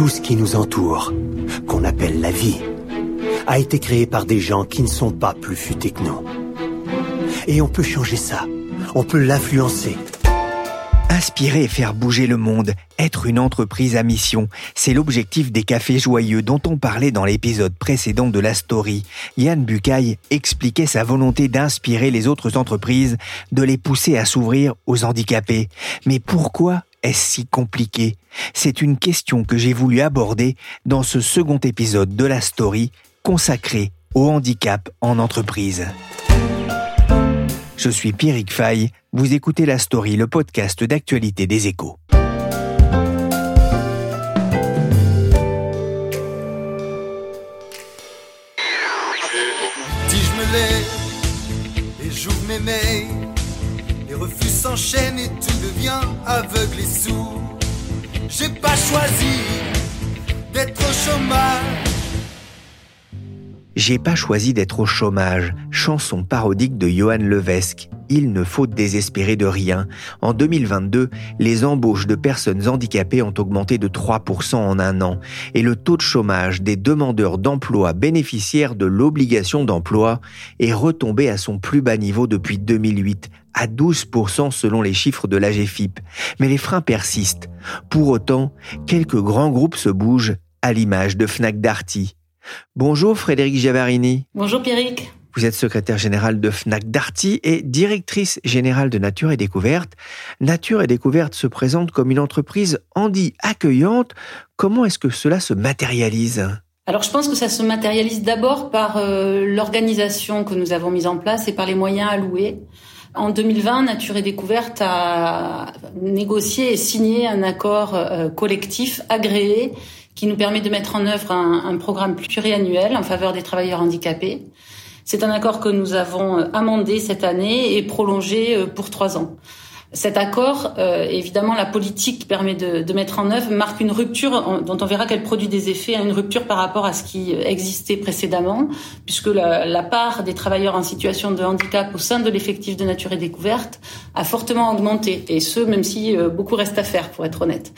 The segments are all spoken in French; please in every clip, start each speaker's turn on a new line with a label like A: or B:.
A: Tout ce qui nous entoure, qu'on appelle la vie, a été créé par des gens qui ne sont pas plus futés que nous. Et on peut changer ça. On peut l'influencer.
B: Inspirer et faire bouger le monde, être une entreprise à mission, c'est l'objectif des cafés joyeux dont on parlait dans l'épisode précédent de la story. Yann Bucaille expliquait sa volonté d'inspirer les autres entreprises, de les pousser à s'ouvrir aux handicapés. Mais pourquoi est-ce si compliqué? C'est une question que j'ai voulu aborder dans ce second épisode de la story consacré au handicap en entreprise. Je suis Pierrick Fay, vous écoutez La Story, le podcast d'actualité des échos.
C: Les refus s'enchaînent et tout devient aveugle et sourd. J'ai pas choisi d'être au chômage.
B: J'ai pas choisi d'être au chômage, chanson parodique de Johan Levesque. Il ne faut désespérer de rien. En 2022, les embauches de personnes handicapées ont augmenté de 3% en un an et le taux de chômage des demandeurs d'emploi bénéficiaires de l'obligation d'emploi est retombé à son plus bas niveau depuis 2008, à 12% selon les chiffres de l'AGFIP. Mais les freins persistent. Pour autant, quelques grands groupes se bougent, à l'image de Fnac Darty. Bonjour Frédéric Giavarini.
D: Bonjour Pierrick.
B: Vous êtes secrétaire générale de Fnac Darty et directrice générale de Nature et Découverte. Nature et Découverte se présente comme une entreprise handi accueillante. Comment est-ce que cela se matérialise?
D: Alors je pense que ça se matérialise d'abord par euh, l'organisation que nous avons mise en place et par les moyens alloués. En 2020, Nature et Découverte a négocié et signé un accord euh, collectif agréé qui nous permet de mettre en œuvre un, programme pluriannuel en faveur des travailleurs handicapés. C'est un accord que nous avons euh, amendé cette année et prolongé euh, pour trois ans. Cet accord, euh, évidemment, la politique permet de, mettre en œuvre marque une rupture dont on verra qu'elle produit des effets, une rupture par rapport à ce qui existait précédemment, puisque la, part des travailleurs en situation de handicap au sein de l'effectif de Nature et Découverte a fortement augmenté, et ce, même si beaucoup reste à faire, pour être honnête.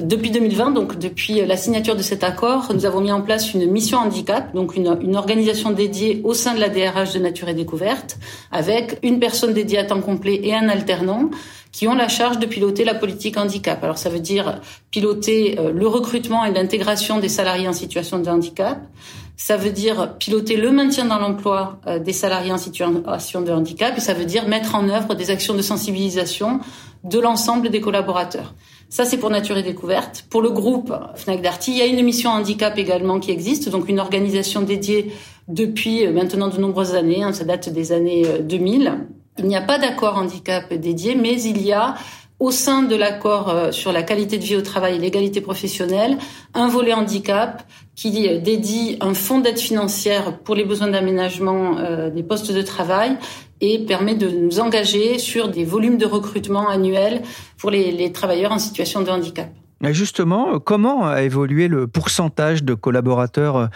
D: Depuis 2020, donc depuis la signature de cet accord, nous avons mis en place une mission handicap, donc une, une, organisation dédiée au sein de la DRH de Nature et Découverte, avec une personne dédiée à temps complet et un alternant qui ont la charge de piloter la politique handicap. Alors ça veut dire piloter euh, le recrutement et l'intégration des salariés en situation de handicap. Ça veut dire piloter le maintien dans l'emploi euh, des salariés en situation de handicap et ça veut dire mettre en œuvre des actions de sensibilisation de l'ensemble des collaborateurs. Ça, c'est pour Nature et Découverte. Pour le groupe Fnac Darty, il y a une émission handicap également qui existe, donc une organisation dédiée depuis euh, maintenant de nombreuses années, hein, ça date des années 2000. Euh, il n'y a pas d'accord handicap dédié, mais il y a au sein de l'accord euh, sur la qualité de vie au travail et l'égalité professionnelle, un volet handicap qui dédie un fonds d'aide financière pour les besoins d'aménagement des postes de travail et permet de nous engager sur des volumes de recrutement annuels pour les, les travailleurs en situation de handicap.
B: Justement, comment a évolué le pourcentage de collaborateurs euh,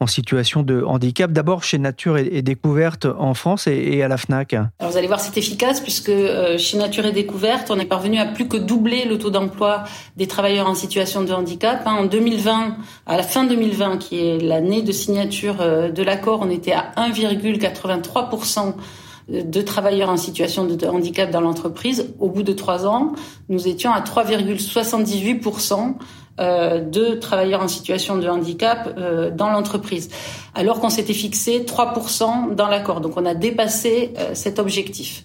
B: en situation de handicap, d'abord chez Nature et Découverte en France et à la FNAC?
D: Alors Vous allez voir, c'est efficace puisque euh, chez Nature et Découverte, on est parvenu à plus que doubler le taux d'emploi des travailleurs en situation de handicap. Hein. En 2020, à la fin 2020, qui est l'année de signature euh, de l'accord, on était à 1,83% de travailleurs en situation de handicap dans l'entreprise. Au bout de trois ans, nous étions à 3,78% euh, de travailleurs en situation de handicap euh, dans l'entreprise, alors qu'on s'était fixé 3% dans l'accord. Donc on a dépassé euh, cet objectif.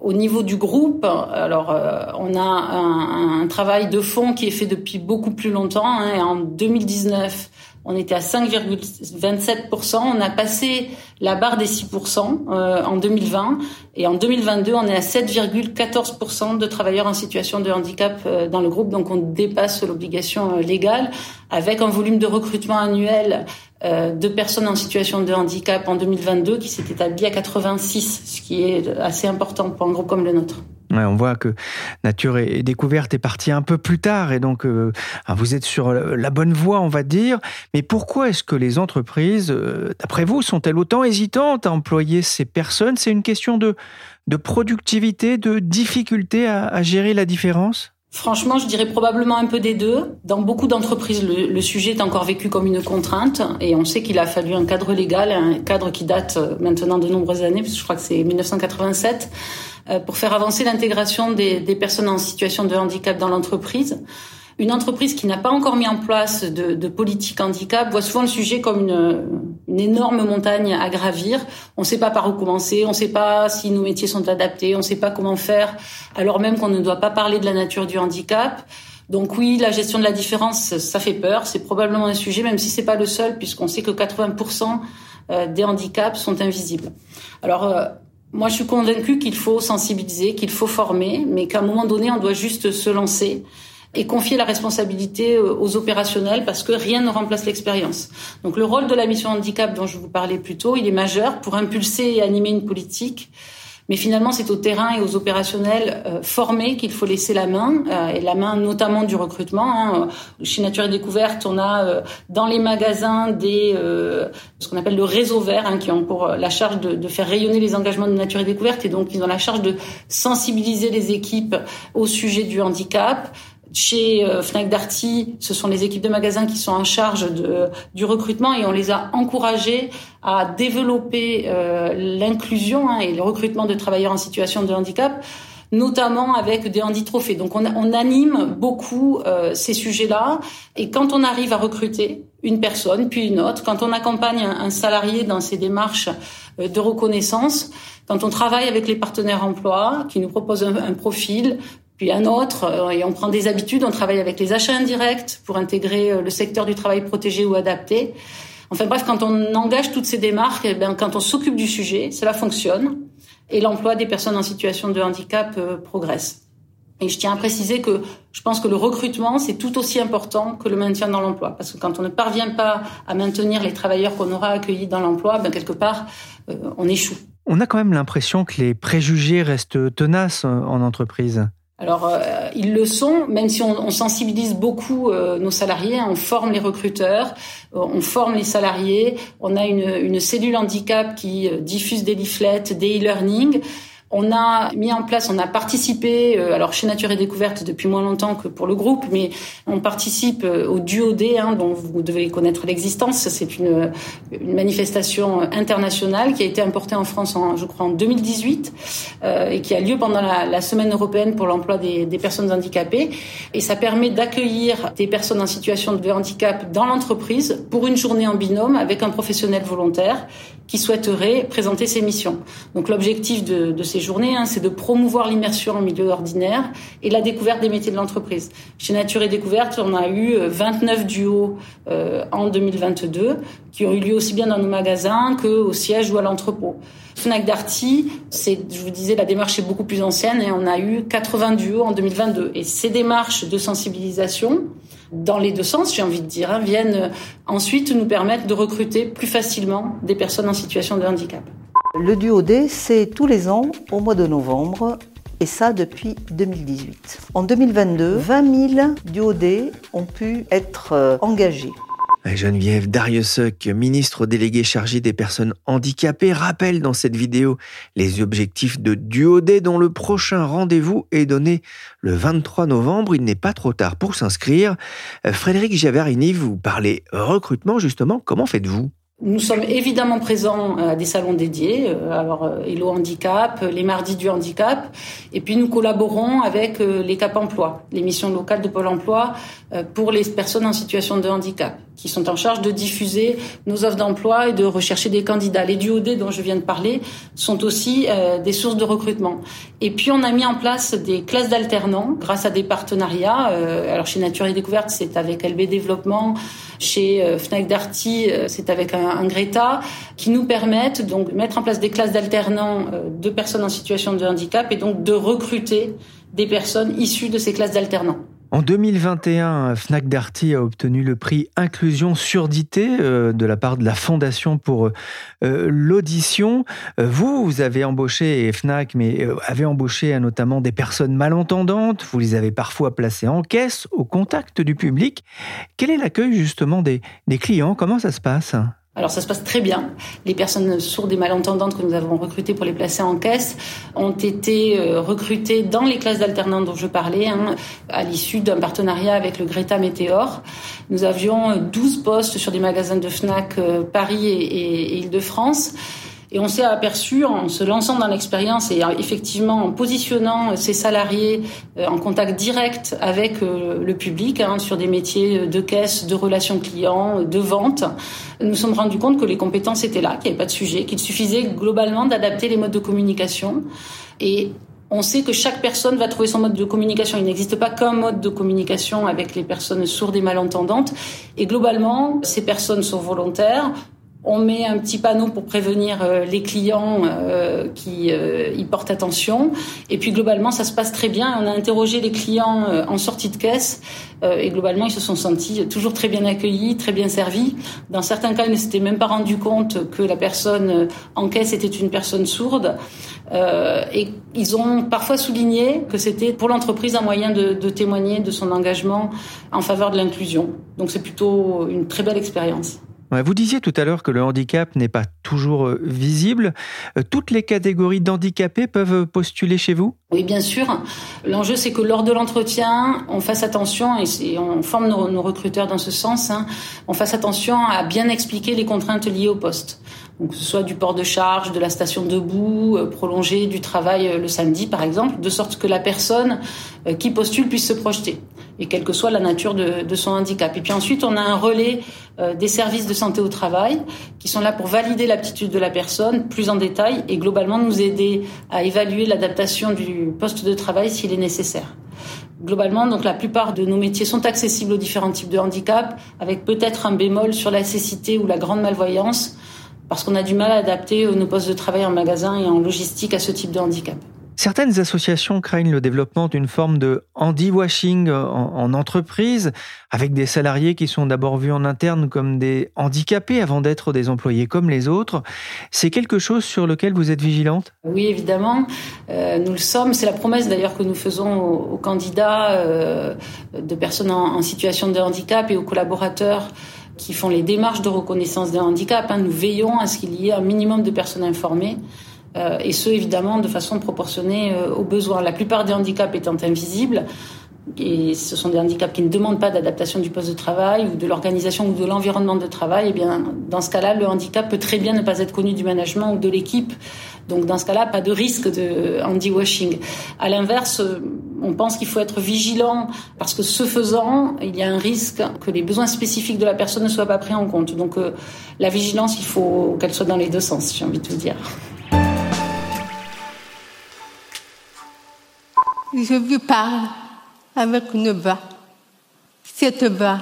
D: Au niveau du groupe, alors on a un, travail de fond qui est fait depuis beaucoup plus longtemps. Hein, en 2019, on était à 5,27%. On a passé la barre des 6% euh, en 2020. Et en 2022, on est à 7,14% de travailleurs en situation de handicap euh, dans le groupe. Donc on dépasse l'obligation euh, légale avec un volume de recrutement annuel de personnes en situation de handicap en 2022 qui s'est établi à 86, ce qui est assez important pour un groupe comme le nôtre
B: on voit que Nature et Découverte est partie un peu plus tard. Et donc euh, ah, vous êtes sur la bonne voie, on va dire. Mais pourquoi est-ce que les entreprises, euh, d'après vous, sont-elles autant hésitantes à employer ces personnes? C'est une question de, productivité, de difficulté à, gérer la différence?
D: Franchement, je dirais probablement un peu des deux. Dans beaucoup d'entreprises, le, sujet est encore vécu comme une contrainte et on sait qu'il a fallu un cadre légal, un cadre qui date euh, maintenant de nombreuses années, je crois que c'est 1987 euh, pour faire avancer l'intégration des, personnes en situation de handicap dans l'entreprise. Une entreprise qui n'a pas encore mis en place de, de, politique handicap voit souvent le sujet comme une, une énorme montagne à gravir. On ne sait pas par où commencer, on ne sait pas si nos métiers sont adaptés, on ne sait pas comment faire, alors même qu'on ne doit pas parler de la nature du handicap. Donc oui, la gestion de la différence, ça fait peur. C'est probablement un sujet, même si c'est pas le seul, puisqu'on sait que 80% euh, des handicaps sont invisibles. Alors euh, moi, je suis convaincue qu'il faut sensibiliser, qu'il faut former, mais qu'à un moment donné, on doit juste se lancer et confier la responsabilité euh, aux opérationnels parce que rien ne remplace l'expérience. Donc le rôle de la mission handicap dont je vous parlais plus tôt, il est majeur pour impulser et animer une politique mais finalement, c'est au terrain et aux opérationnels euh, formés qu'il faut laisser la main, euh, et la main notamment du recrutement. Hein. Chez Nature et Découverte, on a dans les magasins des ce qu'on appelle le réseau vert, hein, qui ont pour la charge de, faire rayonner les engagements de Nature et Découverte, et donc ils ont la charge de sensibiliser les équipes au sujet du handicap, chez euh, Fnac Darty, ce sont les équipes de magasins qui sont en charge de, du recrutement et on les a encouragés à développer euh, l'inclusion hein, et le recrutement de travailleurs en situation de handicap notamment avec des handitrophées. Donc on, on anime beaucoup euh, ces sujets-là et quand on arrive à recruter une personne puis une autre, quand on accompagne un, salarié dans ses démarches de reconnaissance, quand on travaille avec les partenaires emploi qui nous proposent un, un profil, puis un autre, euh, et on prend des habitudes, on travaille avec les achats indirects pour intégrer euh, le secteur du travail protégé ou adapté. Enfin bref, quand on engage toutes ces démarches, eh bien, quand on s'occupe du sujet, cela fonctionne et l'emploi des personnes en situation de handicap euh, progresse. Et je tiens à préciser que je pense que le recrutement, c'est tout aussi important que le maintien dans l'emploi. Parce que quand on ne parvient pas à maintenir les travailleurs qu'on aura accueillis dans l'emploi, ben quelque part, on échoue.
B: On a quand même l'impression que les préjugés restent tenaces en entreprise.
D: Alors, euh, ils le sont, même si on, sensibilise beaucoup euh, nos salariés, hein, on forme les recruteurs, euh, on forme les salariés, on a une, une cellule handicap qui diffuse des leaflets, des e-learning. On a mis en place, on a participé, euh, alors chez Nature et Découverte depuis moins longtemps que pour le groupe, mais on participe euh, au Duo hein, dont vous devez connaître l'existence. C'est une, manifestation internationale qui a été importée en France, en, je crois, en 2018 euh, et qui a lieu pendant la, Semaine européenne pour l'emploi des, personnes handicapées. Et ça permet d'accueillir des personnes en situation de handicap dans l'entreprise pour une journée en binôme avec un professionnel volontaire qui souhaiterait présenter ses missions. Donc l'objectif de, ces journées, hein, c'est de promouvoir l'immersion en milieu ordinaire et la découverte des métiers de l'entreprise. Chez Nature et Découverte, on a eu 29 euh, duos euh, en 2022 qui ont eu lieu aussi bien dans nos magasins qu'au siège ou à l'entrepôt. Fnac Darty, c'est, je vous disais, la démarche est beaucoup plus ancienne et on a eu 80 duos en 2022. Et ces démarches de sensibilisation, dans les deux sens, j'ai envie de dire, hein, viennent ensuite nous permettre de recruter plus facilement des personnes en situation de handicap.
E: Le duo D, c'est tous les ans, au mois de novembre, et ça depuis 2018. En 2022, 20 000 duodés ont pu être euh, engagés.
B: Geneviève Dariussec, ministre déléguée chargée des personnes handicapées, rappelle dans cette vidéo les objectifs de Duodé dont le prochain rendez-vous est donné le 23 novembre. Il n'est pas trop tard pour s'inscrire. Euh, Frédéric Javarini, vous parlez recrutement justement. Comment faites-vous?
D: Nous sommes évidemment présents à des salons dédiés, euh, alors euh, Hello Handicap, les mardis du handicap, et puis nous collaborons avec euh, les Cap Emploi, les missions locales de Pôle Emploi pour les personnes en situation de handicap, qui sont en charge de diffuser nos offres d'emploi et de rechercher des candidats. Les duodés dont je viens de parler sont aussi des sources de recrutement. Et puis on a mis en place des classes d'alternants grâce à des partenariats. alors chez Nature et Découverte, c'est avec LB Développement, chez Fnac Darty, c'est avec un un Greta, qui nous permettent donc de mettre en place des classes d'alternants euh, de personnes en situation de handicap et donc de recruter des personnes issues de ces classes d'alternants.
B: En 2021, Fnac Darty a obtenu le prix Inclusion Surdité euh, de la part de la Fondation pour euh, l'audition. Vous, vous avez embauché, Fnac, mais avez embauché notamment des personnes malentendantes. Vous les avez parfois placées en caisse, au contact du public. Quel est l'accueil justement des clients? Comment ça se passe?
D: Alors ça se passe très bien. Les personnes sourdes et malentendantes que nous avons recrutées pour les placer en caisse ont été euh, recrutées dans les classes d'alternants dont je parlais, hein, à l'issue d'un partenariat avec le Greta Météor. Nous avions 12 postes sur des magasins de FNAC euh, Paris et, et Île-de-France. Et on s'est aperçu en se lançant dans l'expérience et effectivement en positionnant ces salariés euh, en contact direct avec euh, le public hein, sur des métiers de caisse, de relations clients, de vente, nous sommes rendus compte que les compétences étaient là, qu'il n'y avait pas de sujet, qu'il suffisait globalement d'adapter les modes de communication. Et on sait que chaque personne va trouver son mode de communication. Il n'existe pas qu'un mode de communication avec les personnes sourdes et malentendantes. Et globalement, ces personnes sont volontaires, on met un petit panneau pour prévenir euh, les clients euh, qui euh, y portent attention. Et puis globalement, ça se passe très bien. On a interrogé les clients en sortie de caisse et globalement, ils se sont sentis toujours très bien accueillis, très bien servis. Dans certains cas, ils ne s'étaient même pas rendu compte que la personne en caisse était une personne sourde. et ils ont parfois souligné que c'était pour l'entreprise un moyen de, de témoigner de son engagement en faveur de l'inclusion. Donc c'est plutôt une très belle expérience.
B: Vous disiez tout à l'heure que le handicap n'est pas toujours euh, visible. Euh, toutes les catégories d'handicapés peuvent postuler chez vous?
D: Oui, bien sûr. L'enjeu, c'est que lors de l'entretien, on fasse attention, et on forme nos, recruteurs dans ce sens, hein, on fasse attention à bien expliquer les contraintes liées au poste. Donc, que ce soit du port de charge, de la station debout, euh, prolongé du travail le samedi, par exemple, de sorte que la personne qui postule puisse se projeter et quelle que soit la nature de, son handicap. Et puis ensuite, on a un relais euh, des services de santé au travail qui sont là pour valider l'aptitude de la personne plus en détail et globalement nous aider à évaluer l'adaptation du poste de travail s'il est nécessaire. Globalement, donc la plupart de nos métiers sont accessibles aux différents types de handicap, avec peut-être un bémol sur la cécité ou la grande malvoyance, parce qu'on a du mal à adapter nos postes de travail en magasin et en logistique à ce type de handicap.
B: Certaines associations craignent le développement d'une forme de handy-washing en, entreprise, avec des salariés qui sont d'abord vus en interne comme des handicapés avant d'être des employés comme les autres. C'est quelque chose sur lequel vous êtes vigilante?
D: Oui, évidemment. Euh, nous le sommes. C'est la promesse d'ailleurs que nous faisons aux, candidats euh, de personnes en, situation de handicap et aux collaborateurs qui font les démarches de reconnaissance d'un handicap. Hein. Nous veillons à ce qu'il y ait un minimum de personnes informées. Euh, et ce, évidemment, de façon proportionnée euh, aux besoins. La plupart des handicaps étant invisibles, et ce sont des handicaps qui ne demandent pas d'adaptation du poste de travail ou de l'organisation ou de l'environnement de travail, eh bien, dans ce cas-là, le handicap peut très bien ne pas être connu du management ou de l'équipe. Donc, dans ce cas-là, pas de risque de handy-washing. À l'inverse, euh, on pense qu'il faut être vigilant parce que ce faisant, il y a un risque que les besoins spécifiques de la personne ne soient pas pris en compte. Donc, la vigilance, il faut qu'elle soit dans les deux sens, j'ai envie de vous dire.
F: Je vous parle avec une voix. Cette voix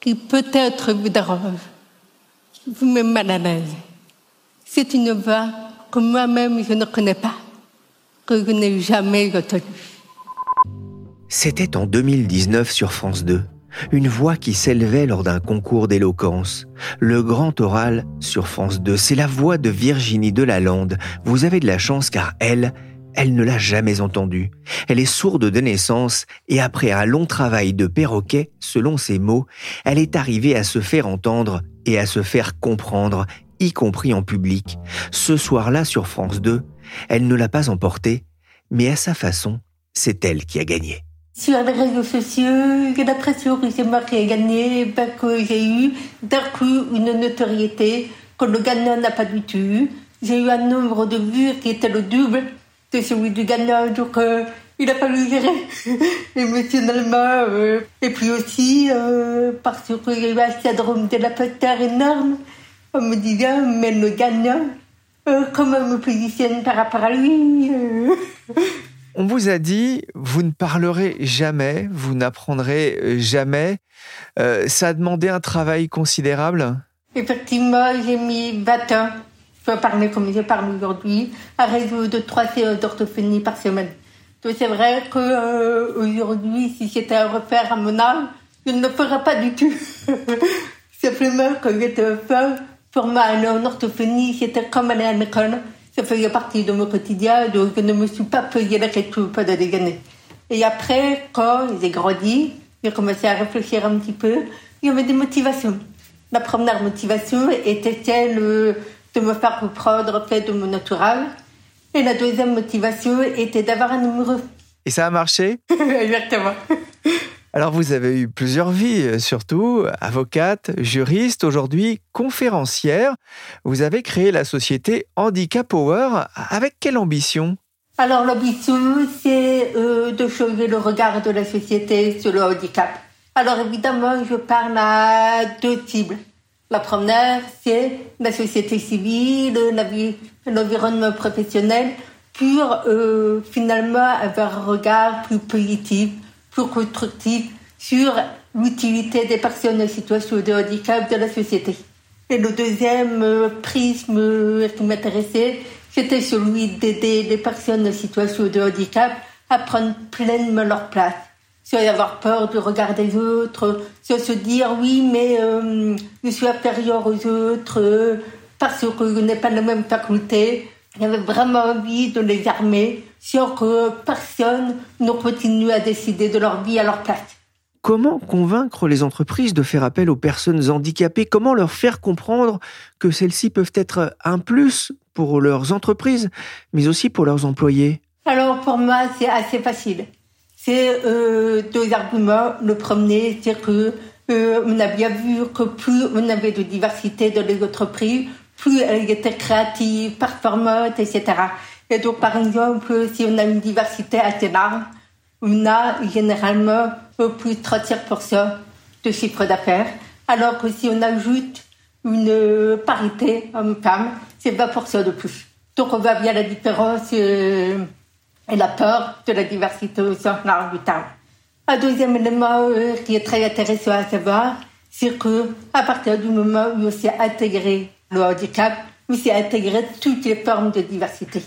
F: qui peut-être vous dérange, vous me mal à l'aise. C'est une voix que moi-même je ne connais pas, que je n'ai jamais entendue.
B: C'était en 2019 sur France 2. Une voix qui s'élevait lors d'un concours d'éloquence. Le grand oral sur France 2, c'est la voix de Virginie Delalande. Vous avez de la chance car elle, elle ne l'a jamais entendu. Elle est sourde de naissance et après un long travail de perroquet, selon ses mots, elle est arrivée à se faire entendre et à se faire comprendre, y compris en public. Ce soir-là sur France 2, elle ne l'a pas emporté, mais à sa façon, c'est elle qui a gagné.
F: Sur les réseaux sociaux, j'ai l'impression que c'est moi qui ai gagné, parce que j'ai eu d'un coup une notoriété que le gagnant n'a pas du tout. J'ai eu un nombre de vues qui était le double de celui du gagnant, donc euh, il a fallu gérer émotionnellement. Euh, et puis aussi euh, parce qu'il y a eu un syndrome de la terre énorme. On me disait, mais le gagnant, comment me positionne par rapport à lui
B: On vous a dit, vous ne parlerez jamais, vous n'apprendrez euh, jamais. Euh, ça a demandé un travail considérable?
F: Effectivement, j'ai mis 20 ans. Je peux parler comme je parle aujourd'hui, à réseau de trois séances d'orthophonie par semaine. C'est vrai qu'aujourd'hui, euh, si c'était à refaire à mon âge, je ne le ferais pas du tout. Simplement, quand j'étais femme, pour moi, en orthophonie, c'était comme aller à l'école ça faisait partie de mon quotidien, donc je ne me suis pas posé la question pas de dégainer. Et après, quand j'ai grandi, j'ai commencé à réfléchir un petit peu, il y avait des motivations. La première motivation était celle de me faire reprendre fait de mon naturel. Et la deuxième motivation était d'avoir un amoureux.
B: Et ça a marché?
F: Exactement.
B: Alors vous avez eu plusieurs vies, euh, surtout avocate, juriste, aujourd'hui conférencière. Vous avez créé la société Handicap Power. Avec quelle ambition?
F: Alors l'ambition, c'est euh, de changer le regard de la société sur le handicap. Alors évidemment, je parle à deux cibles. La première, c'est la société civile, l'environnement professionnel, pour euh, finalement avoir un regard plus positif plus constructif sur l'utilité des personnes en situation de handicap de la société. Et le deuxième euh, prisme euh, qui m'intéressait, c'était celui d'aider les personnes en situation de handicap à prendre pleinement leur place, sans avoir peur du regard des autres, sans se dire oui mais euh, je suis inférieur aux autres parce que je n'ai pas la même faculté. J'avais vraiment envie de les armer sans que personne ne continue à décider de leur vie à leur place.
B: Comment convaincre les entreprises de faire appel aux personnes handicapées? Comment leur faire comprendre que celles-ci peuvent être un plus pour leurs entreprises, mais aussi pour leurs employés?
F: Alors pour moi, c'est assez facile. C'est euh, deux arguments. Le premier, c'est que euh, on a bien vu que plus on avait de diversité dans les entreprises, plus elles étaient créatives, performantes, etc. Et donc, par exemple, si on a une diversité assez large, on a généralement plus de 35% de chiffre d'affaires, alors que si on ajoute une parité homme-femme, c'est 20% de plus. Donc, on voit bien la différence euh, et la peur de la diversité large du terme. Un deuxième élément euh, qui est très intéressant à savoir, c'est que à partir du moment où on s'est intégré le handicap, on s'est intégré toutes les formes de diversité.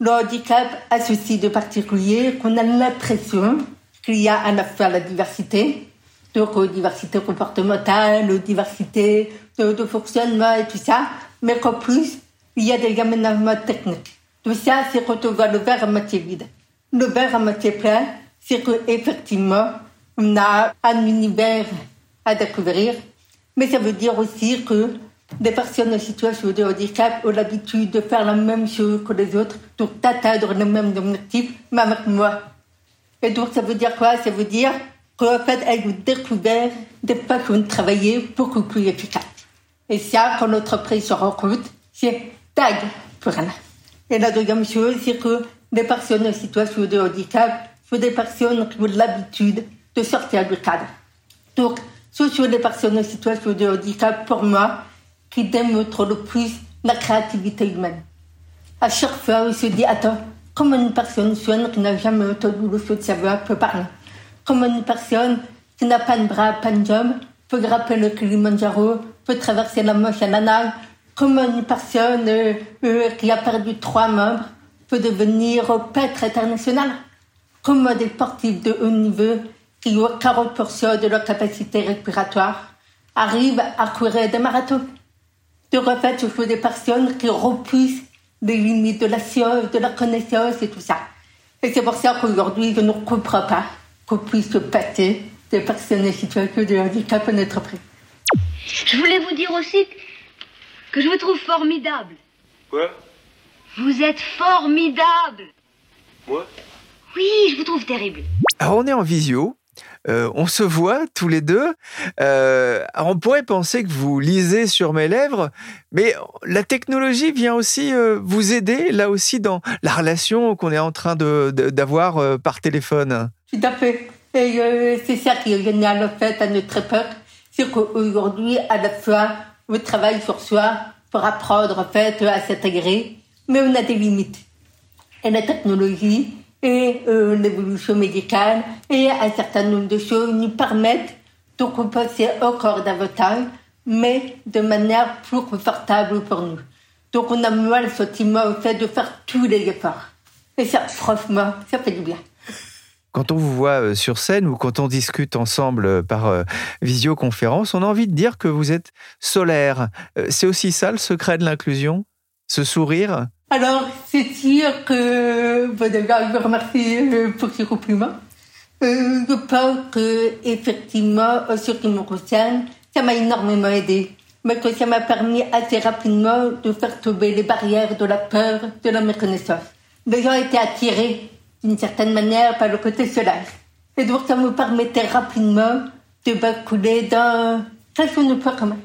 F: Le handicap a ceci de particulier qu'on a l'impression qu'il y a à la fois la diversité, donc la diversité comportementale, diversité de, fonctionnement et tout ça, mais qu'en plus, il y a des aménagements techniques. Tout ça, c'est quand on voit le verre à moitié vide. Le verre à moitié plein, c'est qu'effectivement, on a un univers à découvrir, mais ça veut dire aussi que des personnes en situation de handicap ont l'habitude de faire la même chose que les autres, donc d'atteindre le même objectif, mais avec moi. Et donc, ça veut dire quoi? Ça veut dire qu'en fait, elles ont découvert des façons de travailler beaucoup plus efficaces. Et ça, quand l'entreprise se rend compte, c'est tag pour elle. Et la deuxième chose, c'est que les personnes en situation de handicap sont des personnes qui ont l'habitude de sortir du cadre. Donc, ce sont des personnes en situation de handicap, pour moi, qui démontre le plus la créativité humaine. À chaque fois, on se dit, attends, comment une personne soigne qui n'a jamais entendu le son de sa voix peut parler? Comment une personne qui n'a pas de bras, pas de jambes, peut grimper le Kilimanjaro, peut traverser la Manche à la nage Comment une personne euh, euh, qui a perdu trois membres peut devenir peintre international Comment des sportifs de haut niveau qui ont 40% de leur capacité respiratoire arrivent à courir des marathons de fait, il faut des personnes qui repoussent les limites de la science, de la connaissance et tout ça. Et c'est pour ça qu'aujourd'hui, je ne comprends pas qu'on puisse se passer des personnes en situation de handicap à notre prix.
G: Je voulais vous dire aussi je vous trouve formidable.
H: Quoi?
G: Vous êtes formidable.
H: Moi?
G: Oui, je vous trouve terrible.
B: Alors on est en visio, euh, on se voit tous les deux. Euh, alors on pourrait penser que vous lisez sur mes lèvres, mais la technologie vient aussi euh, vous aider là aussi dans la relation qu'on est en train de- de- d'avoir euh, par téléphone.
F: Tout à fait. Et euh, c'est ça qui est génial, en fait, à notre époque. C'est qu'aujourd'hui, à la fois, on travaille sur soi pour apprendre, en fait, à s'intégrer, mais on a des limites. Et la technologie et euh, l'évolution médicale et un certain nombre de choses nous permettent de compenser encore davantage, mais de manière plus confortable pour nous. Donc on a moins le sentiment, en fait, de faire tous les efforts. Et ça, franchement, ça fait du bien.
B: Quand on vous voit euh, sur scène ou quand on discute ensemble euh, par euh, visioconférence, on a envie de dire que vous êtes solaire. C'est aussi ça le secret de l'inclusion? Ce sourire?
F: Alors, c'est sûr que, bon, déjà, je vous remercie pour ce compliment. Euh, je pense que, effectivement, en ce qui me concerne, ça m'a énormément aidé. Mais que ça m'a permis assez rapidement de faire tomber les barrières de la peur, de la méconnaissance. Les gens étaient attirés, d'une certaine manière, par le côté solaire. Et donc, ça me permettait rapidement de basculer dans de peu commun.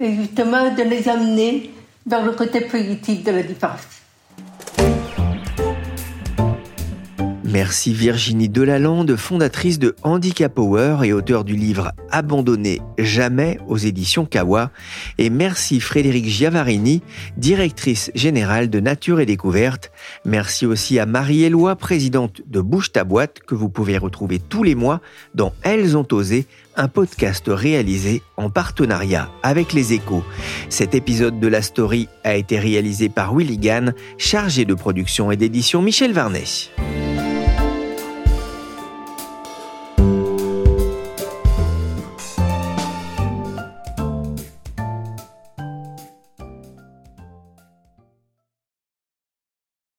F: Et justement, de les amener vers le côté politique de la différence.
B: Merci Virginie Delalande, fondatrice de Handicap Power et auteur du livre Abandonné jamais aux éditions Kawa. Et merci Frédéric Giavarini, directrice générale de Nature et Découverte. Merci aussi à Marie-Éloi, présidente de Bouge ta boîte, que vous pouvez retrouver tous les mois dans Elles ont osé, un podcast réalisé en partenariat avec les échos. Cet épisode de la story a été réalisé par Willy Gann, chargé de production et d'édition Michel Varnet.